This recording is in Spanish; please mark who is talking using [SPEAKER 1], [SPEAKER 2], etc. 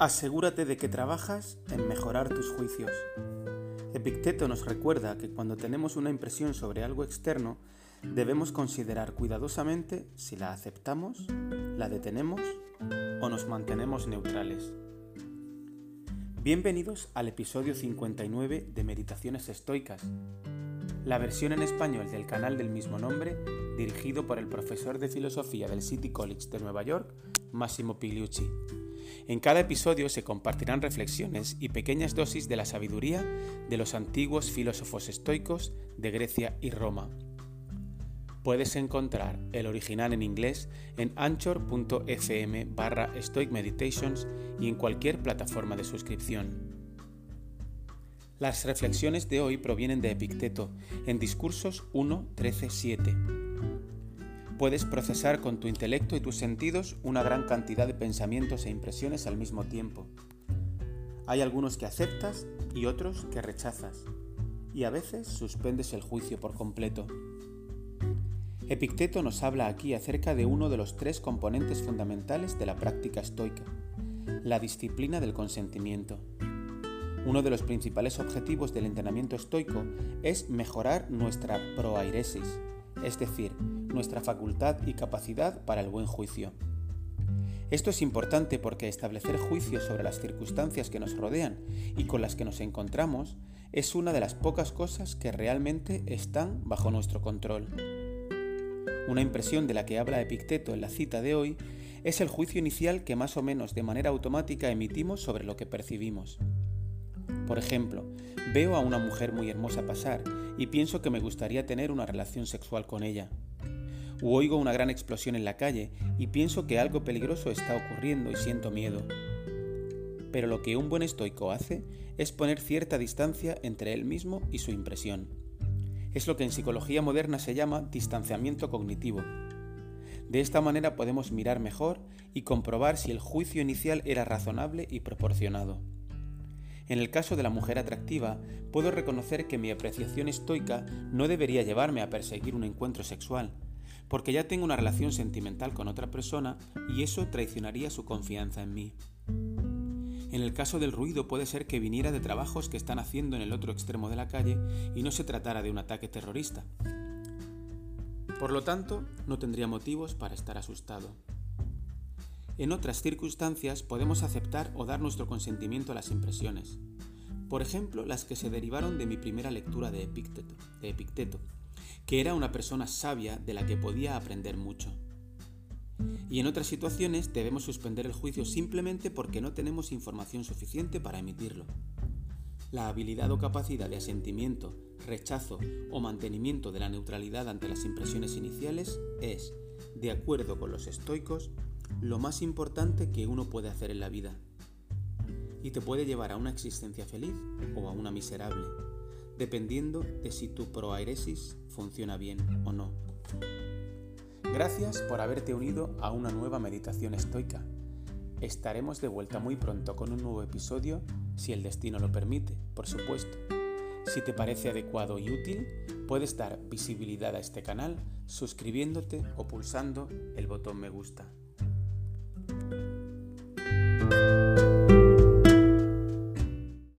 [SPEAKER 1] Asegúrate de que trabajas en mejorar tus juicios. Epicteto nos recuerda que cuando tenemos una impresión sobre algo externo, debemos considerar cuidadosamente si la aceptamos, la detenemos o nos mantenemos neutrales. Bienvenidos al episodio 59 de Meditaciones Estoicas, la versión en español del canal del mismo nombre, dirigido por el profesor de filosofía del City College de Nueva York, Massimo Pigliucci. En cada episodio se compartirán reflexiones y pequeñas dosis de la sabiduría de los antiguos filósofos estoicos de Grecia y Roma. Puedes encontrar el original en inglés en anchor.fm barra Stoic Meditations y en cualquier plataforma de suscripción. Las reflexiones de hoy provienen de Epicteto en Discursos 1, 13, 7 puedes procesar con tu intelecto y tus sentidos una gran cantidad de pensamientos e impresiones al mismo tiempo. Hay algunos que aceptas y otros que rechazas, y a veces suspendes el juicio por completo. Epicteto nos habla aquí acerca de uno de los tres componentes fundamentales de la práctica estoica, la disciplina del consentimiento. Uno de los principales objetivos del entrenamiento estoico es mejorar nuestra proairesis, es decir, nuestra facultad y capacidad para el buen juicio. Esto es importante porque establecer juicios sobre las circunstancias que nos rodean y con las que nos encontramos es una de las pocas cosas que realmente están bajo nuestro control. Una impresión de la que habla Epicteto en la cita de hoy es el juicio inicial que más o menos de manera automática emitimos sobre lo que percibimos. Por ejemplo, veo a una mujer muy hermosa pasar y pienso que me gustaría tener una relación sexual con ella. Oigo una gran explosión en la calle y pienso que algo peligroso está ocurriendo y siento miedo. Pero lo que un buen estoico hace es poner cierta distancia entre él mismo y su impresión. Es lo que en psicología moderna se llama distanciamiento cognitivo. De esta manera podemos mirar mejor y comprobar si el juicio inicial era razonable y proporcionado. En el caso de la mujer atractiva, puedo reconocer que mi apreciación estoica no debería llevarme a perseguir un encuentro sexual, porque ya tengo una relación sentimental con otra persona y eso traicionaría su confianza en mí. En el caso del ruido puede ser que viniera de trabajos que están haciendo en el otro extremo de la calle y no se tratara de un ataque terrorista. Por lo tanto, no tendría motivos para estar asustado. En otras circunstancias podemos aceptar o dar nuestro consentimiento a las impresiones. Por ejemplo, las que se derivaron de mi primera lectura de Epicteto, de Epicteto que era una persona sabia de la que podía aprender mucho. Y en otras situaciones debemos suspender el juicio simplemente porque no tenemos información suficiente para emitirlo. La habilidad o capacidad de asentimiento, rechazo o mantenimiento de la neutralidad ante las impresiones iniciales es, de acuerdo con los estoicos, lo más importante que uno puede hacer en la vida. Y te puede llevar a una existencia feliz o a una miserable, dependiendo de si tu proairesis funciona bien o no. Gracias por haberte unido a una nueva meditación estoica. Estaremos de vuelta muy pronto con un nuevo episodio, si el destino lo permite, por supuesto. Si te parece adecuado y útil, puedes dar visibilidad a este canal suscribiéndote o pulsando el botón me gusta.